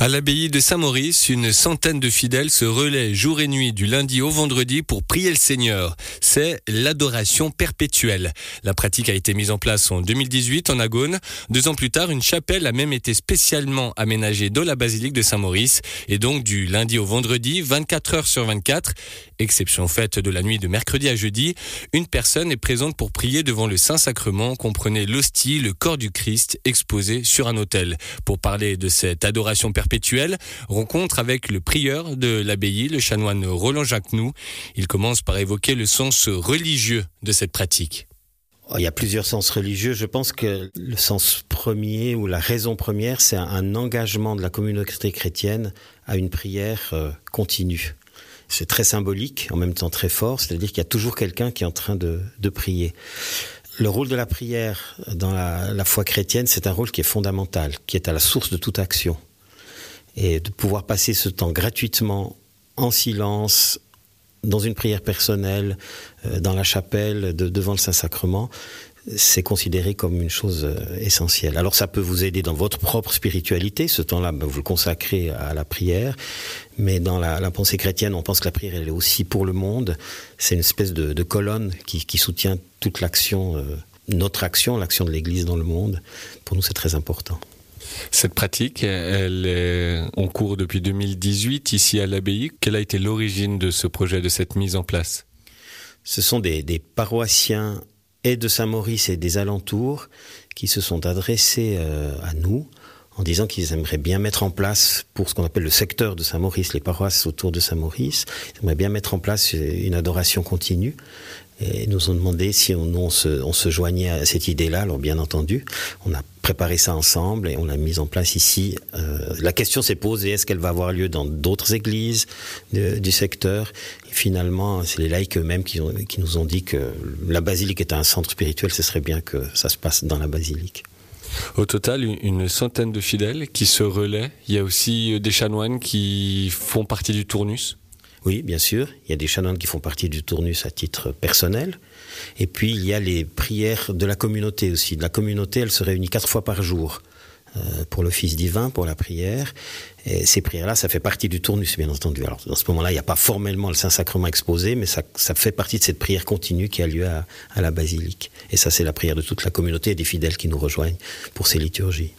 À l'abbaye de Saint-Maurice, une centaine de fidèles se relaient jour et nuit du lundi au vendredi pour prier le Seigneur. C'est l'adoration perpétuelle. La pratique a été mise en place en 2018 en Agone. Deux ans plus tard, une chapelle a même été spécialement aménagée dans la basilique de Saint-Maurice et donc du lundi au vendredi, 24 heures sur 24. Exception faite de la nuit de mercredi à jeudi, une personne est présente pour prier devant le Saint-Sacrement, comprenait l'hostie, le corps du Christ exposé sur un autel. Pour parler de cette adoration perpétuelle, rencontre avec le prieur de l'abbaye, le chanoine Roland Jacquenoux. Il commence par évoquer le sens religieux de cette pratique. Oh, il y a plusieurs sens religieux. Je pense que le sens premier ou la raison première, c'est un engagement de la communauté chrétienne à une prière euh, continue. C'est très symbolique, en même temps très fort, c'est-à-dire qu'il y a toujours quelqu'un qui est en train de, prier. Le rôle de la prière dans la foi chrétienne, c'est un rôle qui est fondamental, qui est à la source de toute action et de pouvoir passer ce temps gratuitement en silence dans une prière personnelle, euh, dans la chapelle, devant le Saint-Sacrement, c'est considéré comme une chose euh, essentielle. Alors ça peut vous aider dans votre propre spiritualité, ce temps-là, ben, vous le consacrez à la prière, mais dans la, pensée chrétienne, on pense que la prière, elle est aussi pour le monde, c'est une espèce de, colonne qui, soutient toute l'action, euh, notre action, l'action de l'Église dans le monde. Pour nous, c'est très important. Cette pratique, elle est en cours depuis 2018 ici à l'abbaye. Quelle a été l'origine de ce projet, de cette mise en place? Ce sont des, paroissiens et de Saint-Maurice et des alentours qui se sont adressés euh, à nous en disant qu'ils aimeraient bien mettre en place, pour ce qu'on appelle le secteur de Saint-Maurice, les paroisses autour de Saint-Maurice, ils aimeraient bien mettre en place une adoration continue et nous ont demandé si on, on, se, joignait à cette idée-là. Alors bien entendu, on a préparé ça ensemble et on l'a mise en place ici. Euh, la question s'est posée est-ce qu'elle va avoir lieu dans d'autres églises du secteur? Finalement, c'est les laïcs eux-mêmes qui, qui nous ont dit que la basilique est un centre spirituel. Ce serait bien que ça se passe dans la basilique. Au total, une centaine de fidèles qui se relaient. Il y a aussi des chanoines qui font partie du tournus. Oui, bien sûr. Il y a des chanoines qui font partie du tournus à titre personnel. Et puis, il y a les prières de la communauté aussi. La communauté, elle se réunit quatre fois par jour euh, pour l'office divin, pour la prière. Et ces prières-là, ça fait partie du tournus, bien entendu. Alors, dans ce moment-là, il n'y a pas formellement le Saint-Sacrement exposé, mais ça, fait partie de cette prière continue qui a lieu à, à la basilique. Et ça, c'est la prière de toute la communauté et des fidèles qui nous rejoignent pour ces liturgies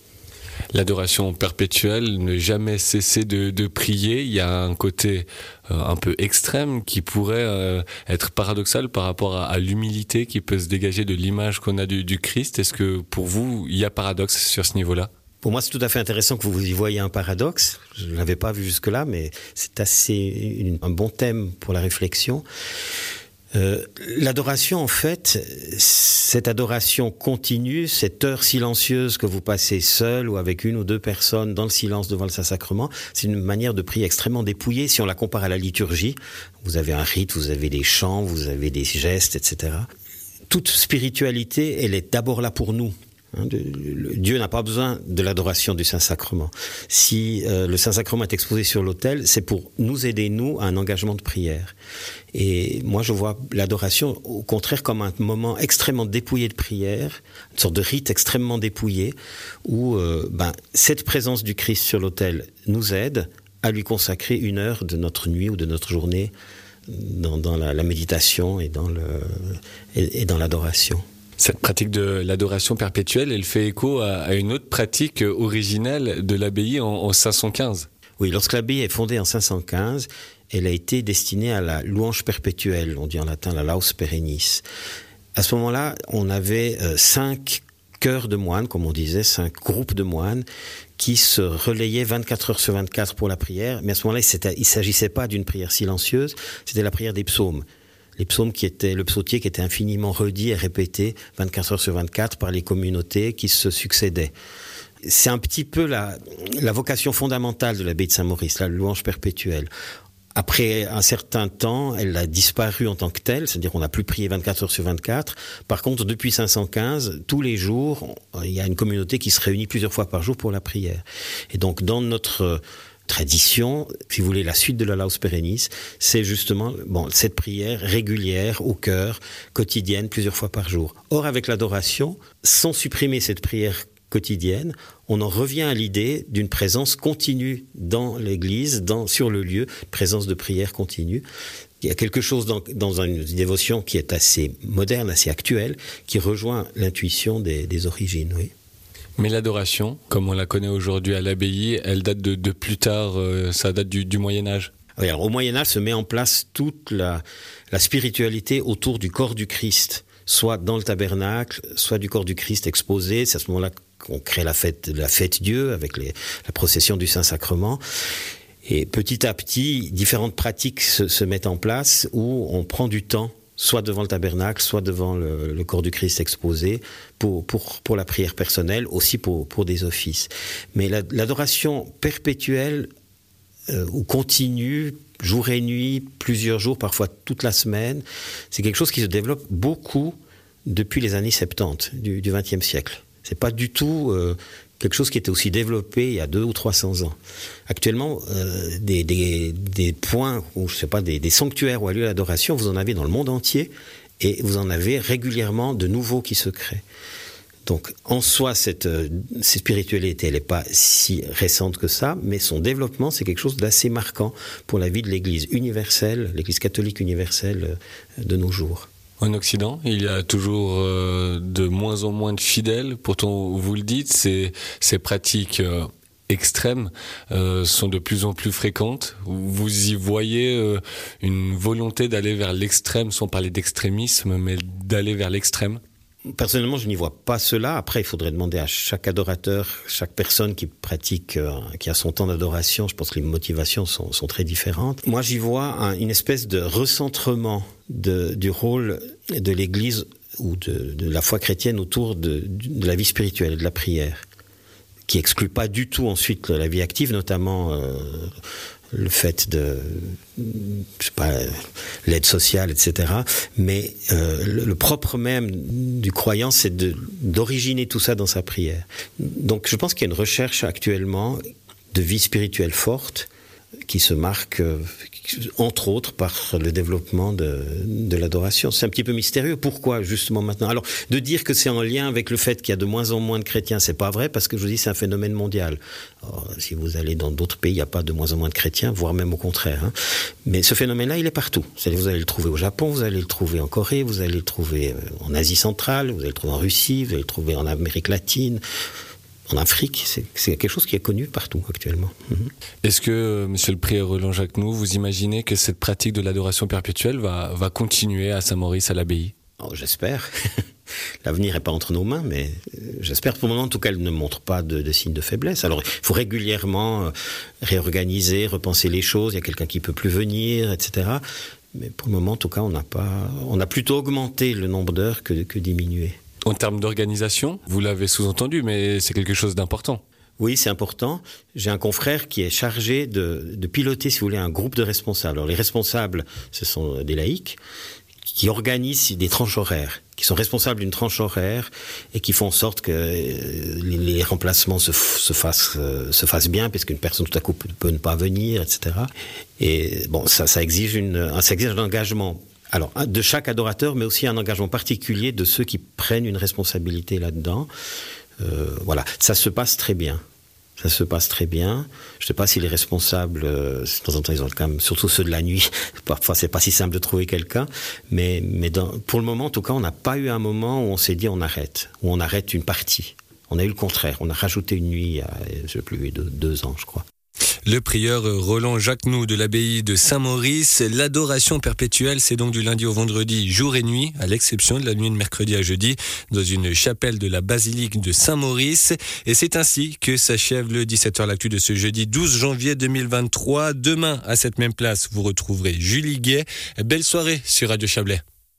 l'adoration perpétuelle, ne jamais cesser de, prier. Il y a un côté euh, un peu extrême qui pourrait euh, être paradoxal par rapport à, l'humilité qui peut se dégager de l'image qu'on a du, Christ. Est-ce que pour vous, il y a paradoxe sur ce niveau-là? Pour moi, c'est tout à fait intéressant que vous y voyez un paradoxe. Je ne l'avais pas vu jusque-là, mais c'est assez un bon thème pour la réflexion. Euh, l'adoration, en fait, cette adoration continue, cette heure silencieuse que vous passez seul ou avec une ou deux personnes dans le silence devant le Saint-Sacrement, c'est une manière de prier extrêmement dépouillée si on la compare à la liturgie. Vous avez un rite, vous avez des chants, vous avez des gestes, etc. Toute spiritualité, elle est d'abord là pour nous, Dieu n'a pas besoin de l'adoration du Saint-Sacrement. Si euh, le Saint-Sacrement est exposé sur l'autel, c'est pour nous aider, nous, à un engagement de prière. Et moi, je vois l'adoration, au contraire, comme un moment extrêmement dépouillé de prière, une sorte de rite extrêmement dépouillé, où euh, ben, cette présence du Christ sur l'autel nous aide à lui consacrer une heure de notre nuit ou de notre journée dans, la, méditation et dans l'adoration. Cette pratique de l'adoration perpétuelle, elle fait écho à, une autre pratique originelle de l'abbaye en, 515. Oui, lorsque l'abbaye est fondée en 515, elle a été destinée à la louange perpétuelle, on dit en latin la laus perennis. À ce moment-là, on avait euh, cinq chœurs de moines, comme on disait, cinq groupes de moines qui se relayaient 24 heures sur 24 pour la prière. Mais à ce moment-là, il ne s'agissait pas d'une prière silencieuse, c'était la prière des psaumes les psaumes qui étaient, le psautier qui était infiniment redit et répété 24 heures sur 24 par les communautés qui se succédaient. C'est un petit peu la, vocation fondamentale de l'abbaye de Saint-Maurice, la louange perpétuelle. Après un certain temps, elle a disparu en tant que telle, c'est-à-dire qu'on n'a plus prié 24 heures sur 24. Par contre, depuis 515, tous les jours, il y a une communauté qui se réunit plusieurs fois par jour pour la prière. Et donc, dans notre tradition, si vous voulez, la suite de la Laus Perennis, c'est justement bon, cette prière régulière au cœur, quotidienne, plusieurs fois par jour. Or, avec l'adoration, sans supprimer cette prière quotidienne, on en revient à l'idée d'une présence continue dans l'Église, dans, sur le lieu, présence de prière continue. Il y a quelque chose dans, dans une dévotion qui est assez moderne, assez actuelle, qui rejoint l'intuition des, des origines. Oui. Mais l'adoration, comme on la connaît aujourd'hui à l'abbaye, elle date de, plus tard, euh, ça date du, Moyen Âge. Au Moyen Âge se met en place toute la, spiritualité autour du corps du Christ, soit dans le tabernacle, soit du corps du Christ exposé. C'est à ce moment-là qu'on crée la fête, la fête Dieu avec la procession du Saint-Sacrement. Et petit à petit, différentes pratiques se, se, mettent en place où on prend du temps, soit devant le tabernacle, soit devant le, corps du Christ exposé, pour, pour, pour, la prière personnelle, aussi pour, pour des offices. Mais l'adoration la, perpétuelle euh, ou continue, jour et nuit, plusieurs jours, parfois toute la semaine, c'est quelque chose qui se développe beaucoup depuis les années 70 du XXe siècle. C'est pas du tout euh, quelque chose qui était aussi développé il y a deux ou trois cents ans. Actuellement, euh, des, des, des, points, ou je sais pas, des, des sanctuaires a lieu l'adoration, vous en avez dans le monde entier, et vous en avez régulièrement de nouveaux qui se créent. Donc, en soi, cette, euh, cette spiritualité, elle n'est pas si récente que ça, mais son développement, c'est quelque chose d'assez marquant pour la vie de l'Église universelle, l'Église catholique universelle euh, de nos jours. En Occident, il y a toujours euh, de moins en moins de fidèles. Pourtant, vous le dites, ces, ces pratiques euh, extrêmes euh, sont de plus en plus fréquentes. Vous y voyez une volonté d'aller vers l'extrême, sans parler d'extrémisme, mais d'aller vers l'extrême? Personnellement, je n'y vois pas cela. Après, il faudrait demander à chaque adorateur, chaque personne qui pratique, euh, qui a son temps d'adoration, je pense que les motivations sont, sont très différentes. Moi, j'y vois un, une espèce de recentrement du rôle de l'Église ou de, de, la foi chrétienne autour de, de la vie spirituelle, de la prière, qui exclut pas du tout ensuite la vie active, notamment euh, le fait de l'aide sociale etc mais euh, le, le propre même du croyant c'est d'originer tout ça dans sa prière. Donc je pense qu'il y a une recherche actuellement de vie spirituelle forte qui se marque euh, entre autres par le développement de, l'adoration. C'est un petit peu mystérieux. Pourquoi justement maintenant? Alors de dire que c'est en lien avec le fait qu'il y a de moins en moins de chrétiens, c'est pas vrai parce que je vous dis c'est un phénomène mondial. Si vous allez dans d'autres pays, il n'y a pas de moins en moins de chrétiens, voire même au contraire. Hein. Mais ce phénomène-là, il est partout. Vous allez le trouver au Japon, vous allez le trouver en Corée, vous allez le trouver euh, en Asie centrale, vous allez le trouver en Russie, vous allez le trouver en Amérique latine en Afrique, c'est quelque chose qui est connu partout actuellement. Mm -hmm. Est-ce que, euh, Monsieur le Prieur Roland Jacquenoux, vous imaginez que cette pratique de l'adoration perpétuelle va, va continuer à Saint-Maurice, à l'abbaye? Oh, J'espère. L'avenir n'est pas entre nos mains, mais euh, j'espère pour le moment, en tout cas, elle ne montre pas de, de signes de faiblesse. Alors, il faut régulièrement euh, réorganiser, repenser les choses. Il y a quelqu'un qui peut plus venir, etc. Mais pour le moment, en tout cas, on n'a pas, on a plutôt augmenté le nombre d'heures que, que diminué. En termes d'organisation, vous l'avez sous-entendu, mais c'est quelque chose d'important. Oui, c'est important. J'ai un confrère qui est chargé de, piloter, si vous voulez, un groupe de responsables. Alors, les responsables, ce sont des laïcs qui organisent des tranches horaires, qui sont responsables d'une tranche horaire et qui font en sorte que les, les remplacements se, se, fassent, euh, se fassent bien, puisqu'une personne tout à coup peut ne pas venir, etc. Et bon, ça exige un engagement alors de chaque adorateur, mais aussi un engagement particulier de ceux qui prennent une responsabilité là-dedans. Euh, voilà, ça se passe très bien. Ça se passe très bien. Je ne sais pas si les responsables, euh, de temps en temps, ils ont quand même, surtout ceux de la nuit, parfois c'est pas si simple de trouver quelqu'un, mais, mais dans, pour le moment, en tout cas, on n'a pas eu un moment où on s'est dit on arrête, où on arrête une partie. On a eu le contraire. On a rajouté une nuit il y a, je sais plus, deux, deux ans, je crois. Le prieur Roland Jacquenoux de l'abbaye de Saint-Maurice, l'adoration perpétuelle, c'est donc du lundi au vendredi, jour et nuit, à l'exception de la nuit de mercredi à jeudi, dans une chapelle de la basilique de Saint-Maurice. Et c'est ainsi que s'achève le 17h l'actu de ce jeudi 12 janvier 2023. Demain, à cette même place, vous retrouverez Julie Gay. Belle soirée sur Radio Chablais.